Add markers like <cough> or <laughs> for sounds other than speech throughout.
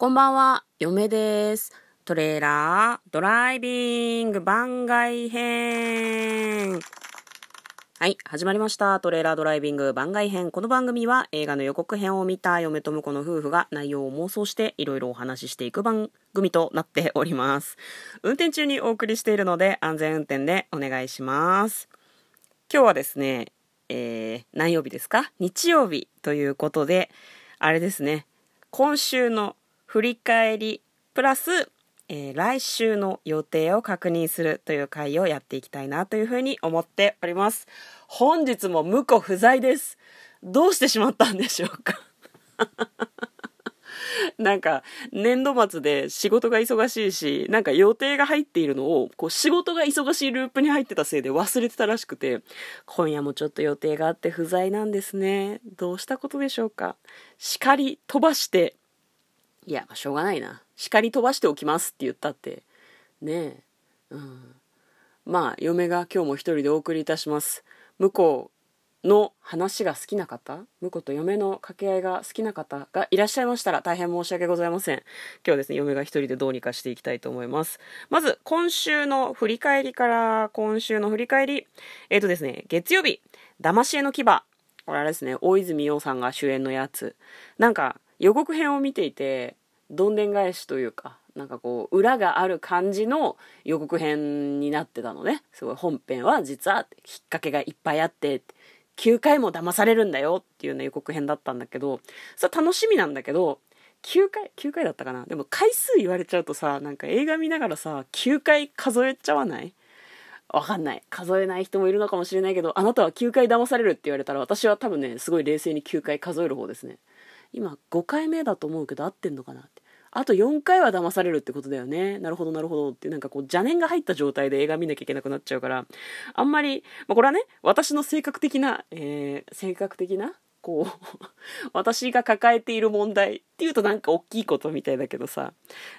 こんばんは、嫁です。トレーラードライビング番外編。はい、始まりました。トレーラードライビング番外編。この番組は映画の予告編を見た嫁と婿の夫婦が内容を妄想していろいろお話ししていく番組となっております。運転中にお送りしているので安全運転でお願いします。今日はですね、えー、何曜日ですか？日曜日ということで、あれですね、今週の振り返りプラス、えー、来週の予定を確認するという回をやっていきたいなというふうに思っております。本日も婿不在です。どうしてしまったんでしょうか？<laughs> なんか、年度末で仕事が忙しいし、なんか予定が入っているのを、こう仕事が忙しいループに入ってたせいで忘れてたらしくて、今夜もちょっと予定があって不在なんですね。どうしたことでしょうか？叱り飛ばしていや、しょうがないな。叱り飛ばしておきますって言ったって。ねえ。うん。まあ、嫁が今日も一人でお送りいたします。向こうの話が好きな方？婿と嫁の掛け合いが好きな方がいらっしゃいましたら大変申し訳ございません。今日ですね、嫁が一人でどうにかしていきたいと思います。まず、今週の振り返りから、今週の振り返り。えっ、ー、とですね、月曜日、騙し絵の牙。これあれですね、大泉洋さんが主演のやつ。なんか、予告編を見ていて、どんでん返しというか、なんかこう、裏がある感じの予告編になってたのね。すごい本編は実は引っ掛けがいっぱいあって、9回も騙されるんだよっていうね予告編だったんだけど、それ楽しみなんだけど、9回、9回だったかなでも回数言われちゃうとさ、なんか映画見ながらさ、9回数えちゃわない？わかんない。数えない人もいるのかもしれないけど、あなたは9回騙されるって言われたら、私は多分ね、すごい冷静に9回数える方ですね。今5回目だと思うけど合ってんのかなってあと4回は騙されるってことだよね。なるほど、なるほど。って、なんかこう、邪念が入った状態で映画見なきゃいけなくなっちゃうから、あんまり、まあ、これはね、私の性格的な、えー、性格的なこう <laughs> 私が抱えている問題っていうとなんか大きいことみたいだけどさ。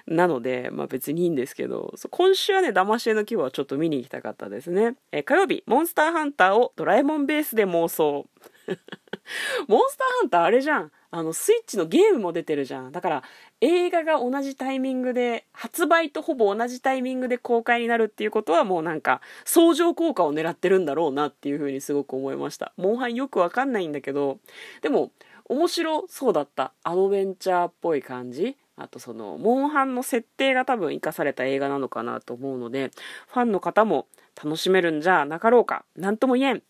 なので、まあ別にいいんですけど、今週はね、騙し絵の規模はちょっと見に行きたかったですね。え、火曜日、モンスターハンターをドラえもんベースで妄想。<laughs> モンスターハンターあれじゃん。あの、スイッチのゲームも出てるじゃん。だから、映画が同じタイミングで、発売とほぼ同じタイミングで公開になるっていうことはもうなんか、相乗効果を狙ってるんだろうなっていうふうにすごく思いました。モンハンよくわかんないんだけど、でも、面白そうだった。アドベンチャーっぽい感じ。あとその、モンハンの設定が多分活かされた映画なのかなと思うので、ファンの方も楽しめるんじゃなかろうか。なんとも言えん。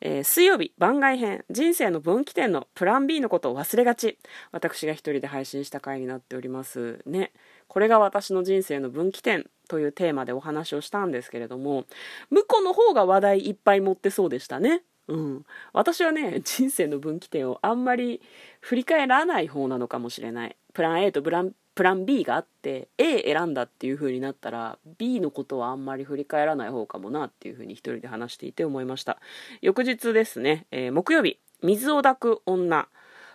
えー、水曜日番外編人生の分岐点のプラン B のことを忘れがち。私が一人で配信した回になっておりますね。これが私の人生の分岐点というテーマでお話をしたんですけれども、向こうの方が話題いっぱい持ってそうでしたね。うん。私はね、人生の分岐点をあんまり振り返らない方なのかもしれない。プラン A とプランプラン B があって A 選んだっていう風になったら B のことはあんまり振り返らない方かもなっていう風に一人で話していて思いました翌日ですね、えー、木曜日水を抱く女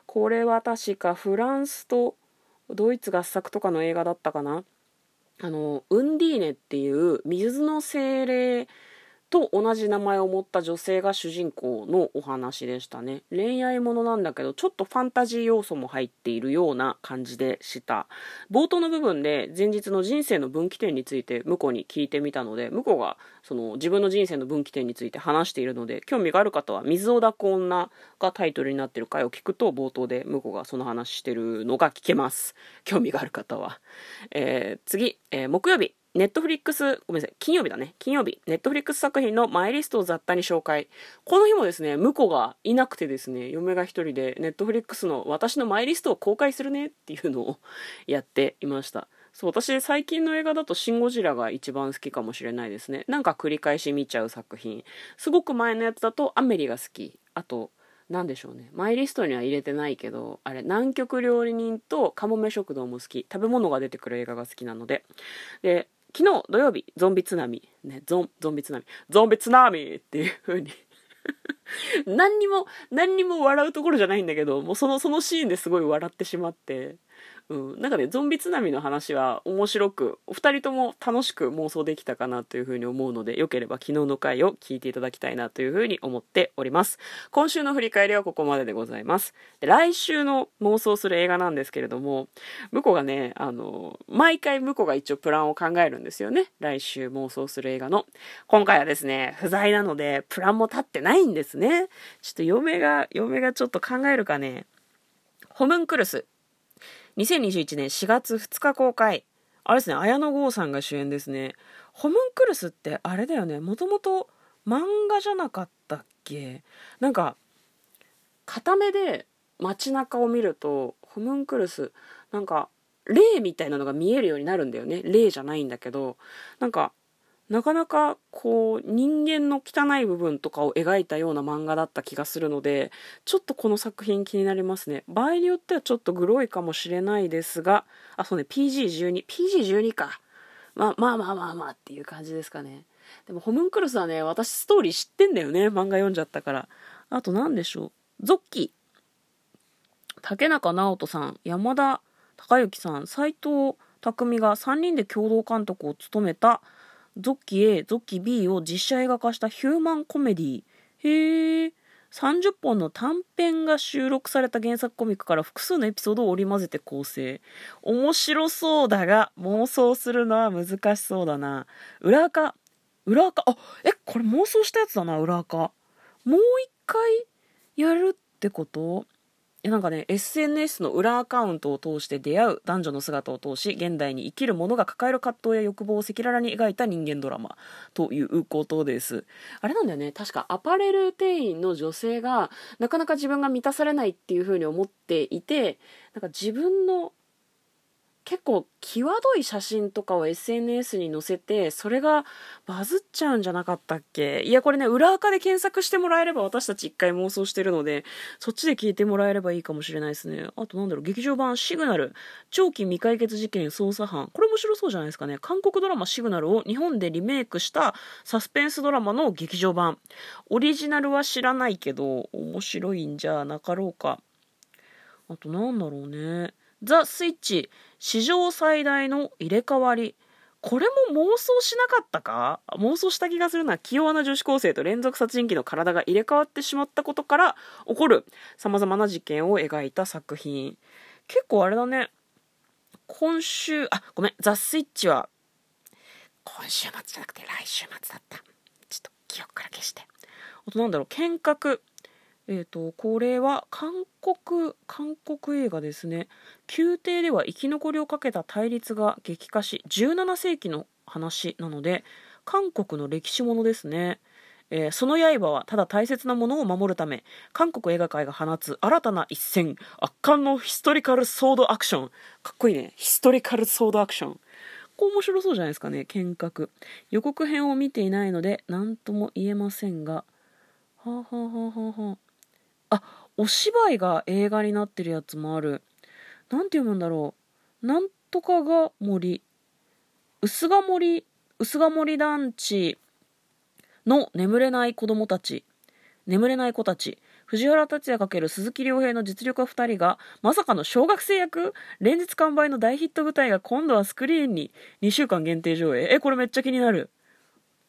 これは確かフランスとドイツ合作とかの映画だったかなあのウンディーネっていう水の精霊と同じ名前を持った女性が主人公のお話でしたね。恋愛ものなんだけどちょっとファンタジー要素も入っているような感じでした。冒頭の部分で前日の人生の分岐点について向こうに聞いてみたので向こうがその自分の人生の分岐点について話しているので興味がある方は「水を抱く女」がタイトルになってる回を聞くと冒頭で向こうがその話してるのが聞けます。興味がある方は、えー、次、えー、木曜日。ネットフリックス、ごめんなさい、金曜日だね。金曜日、ネットフリックス作品のマイリストを雑多に紹介。この日もですね、婿がいなくてですね、嫁が一人でネットフリックスの私のマイリストを公開するねっていうのを <laughs> やっていました。そう、私最近の映画だとシン・ゴジラが一番好きかもしれないですね。なんか繰り返し見ちゃう作品。すごく前のやつだとアメリが好き。あと、なんでしょうね。マイリストには入れてないけど、あれ、南極料理人とカモメ食堂も好き。食べ物が出てくる映画が好きなので。で、昨日土曜日、ゾンビ津波、ね、ゾン、ゾンビ津波、ゾンビ津波っていう風に。<laughs> 何にも、何にも笑うところじゃないんだけど、もうその、そのシーンですごい笑ってしまって、うん、なんかね、ゾンビ津波の話は面白く、お二人とも楽しく妄想できたかなというふうに思うので、よければ昨日の回を聞いていただきたいなというふうに思っております。今週の振り返りはここまででございます。で来週の妄想する映画なんですけれども、向こうがね、あの、毎回向こうが一応プランを考えるんですよね。来週妄想する映画の。今回はですね、不在なので、プランも立ってないんですね。ちょっと嫁が、嫁がちょっと考えるかね。ホムンクルス2021年4月2日公開。あれですね、綾野剛さんが主演ですね。ホムンクルスってあれだよね、もともと漫画じゃなかったっけ？なんか、片目で街中を見ると、ホムンクルス、なんか、霊みたいなのが見えるようになるんだよね。霊じゃないんだけど、なんか、なかなかこう人間の汚い部分とかを描いたような漫画だった気がするのでちょっとこの作品気になりますね。場合によってはちょっとグロいかもしれないですがあそうね PG12PG12 PG か。まあまあまあまあまあっていう感じですかね。でもホムンクルスはね私ストーリー知ってんだよね漫画読んじゃったから。あと何でしょう。ゾッキ竹中直人さん山田孝之さん斎藤匠が3人で共同監督を務めたゾッキ A、ゾッキ B を実写映画化したヒューマンコメディへえ。30本の短編が収録された原作コミックから複数のエピソードを織り交ぜて構成。面白そうだが、妄想するのは難しそうだな。裏垢。裏垢。あ、え、これ妄想したやつだな、裏垢。もう一回やるってこと？なんかね SNS の裏アカウントを通して出会う男女の姿を通し現代に生きる者が抱える葛藤や欲望を赤裸々に描いた人間ドラマということです。あれなんだよね。確かアパレル店員の女性がなかなか自分が満たされないっていう風に思っていてなんか自分の結構際どい写真とかを SNS に載せてそれがバズっちゃうんじゃなかったっけ？いやこれね裏垢で検索してもらえれば私たち一回妄想してるのでそっちで聞いてもらえればいいかもしれないですね。あとなんだろう劇場版シグナル長期未解決事件捜査班。これ面白そうじゃないですかね。韓国ドラマシグナルを日本でリメイクしたサスペンスドラマの劇場版。オリジナルは知らないけど面白いんじゃなかろうか。あとなんだろうね。ザ・スイッチ。史上最大の入れ替わり。これも妄想しなかったか？妄想した気がするのは器用な女子高生と連続殺人鬼の体が入れ替わってしまったことから起こる様々な事件を描いた作品。結構あれだね。今週あごめん。ザ・スイッチは今週末じゃなくて来週末だった。ちょっと記憶から消して。あとなんだろう。見学えーと、これは韓国韓国映画ですね。宮廷では生き残りをかけた対立が激化し17世紀の話なので韓国の歴史ものですね、えー、その刃はただ大切なものを守るため韓国映画界が放つ新たな一戦圧巻のヒストリカルソードアクション。かっこいいね。ヒストリカルソードアクション。こう面白そうじゃないですかね見学予告編を見ていないので何とも言えませんが。はあはあはあはあはあ。あお芝居が映画になってるやつもある。何て読むんだろう。なんとかが森。薄賀森薄賀森団地の眠れない子供たち。眠れない子たち。藤原竜也×鈴木亮平の実力派2人がまさかの小学生役連日完売の大ヒット舞台が今度はスクリーンに。2週間限定上映。えこれめっちゃ気になる。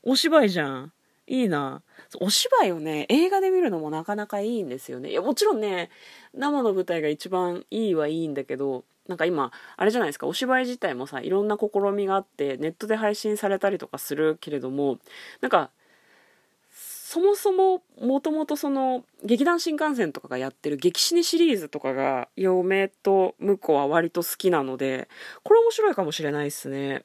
お芝居じゃん。いいなお芝居をね、映画で見るのもなかなかいいんですよね。いや、もちろんね、生の舞台が一番いいはいいんだけど、なんか今、あれじゃないですか、お芝居自体もさ、いろんな試みがあって、ネットで配信されたりとかするけれども、なんか、そもそも、もともとその、劇団新幹線とかがやってる激死にシリーズとかが、嫁と婿は割と好きなので、これ面白いかもしれないですね。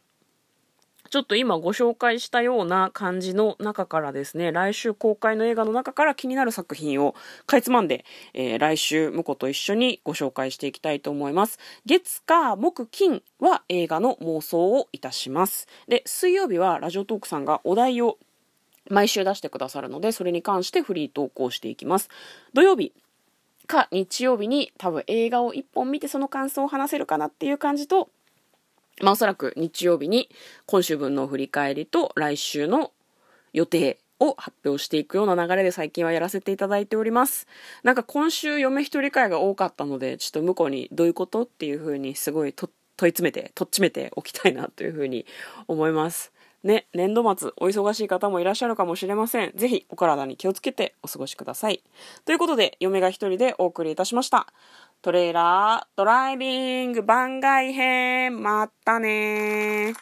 ちょっと今ご紹介したような感じの中からですね、来週公開の映画の中から気になる作品をかいつまんで、えー、来週、婿と一緒にご紹介していきたいと思います。月、火、木、金は映画の妄想をいたします。で、水曜日はラジオトークさんがお題を毎週出してくださるので、それに関してフリー投稿していきます。土曜日、か日曜日に多分映画を1本見てその感想を話せるかなっていう感じと、まあおそらく日曜日に今週分の振り返りと来週の予定を発表していくような流れで最近はやらせていただいております。なんか今週嫁一人会が多かったので、ちょっと向こうにどういうことっていうふうにすごい問い詰めて、とっちめておきたいなというふうに思います。ね、年度末お忙しい方もいらっしゃるかもしれません。ぜひお体に気をつけてお過ごしください。ということで、嫁が一人でお送りいたしました。トレーラードライビング番外編、まったね。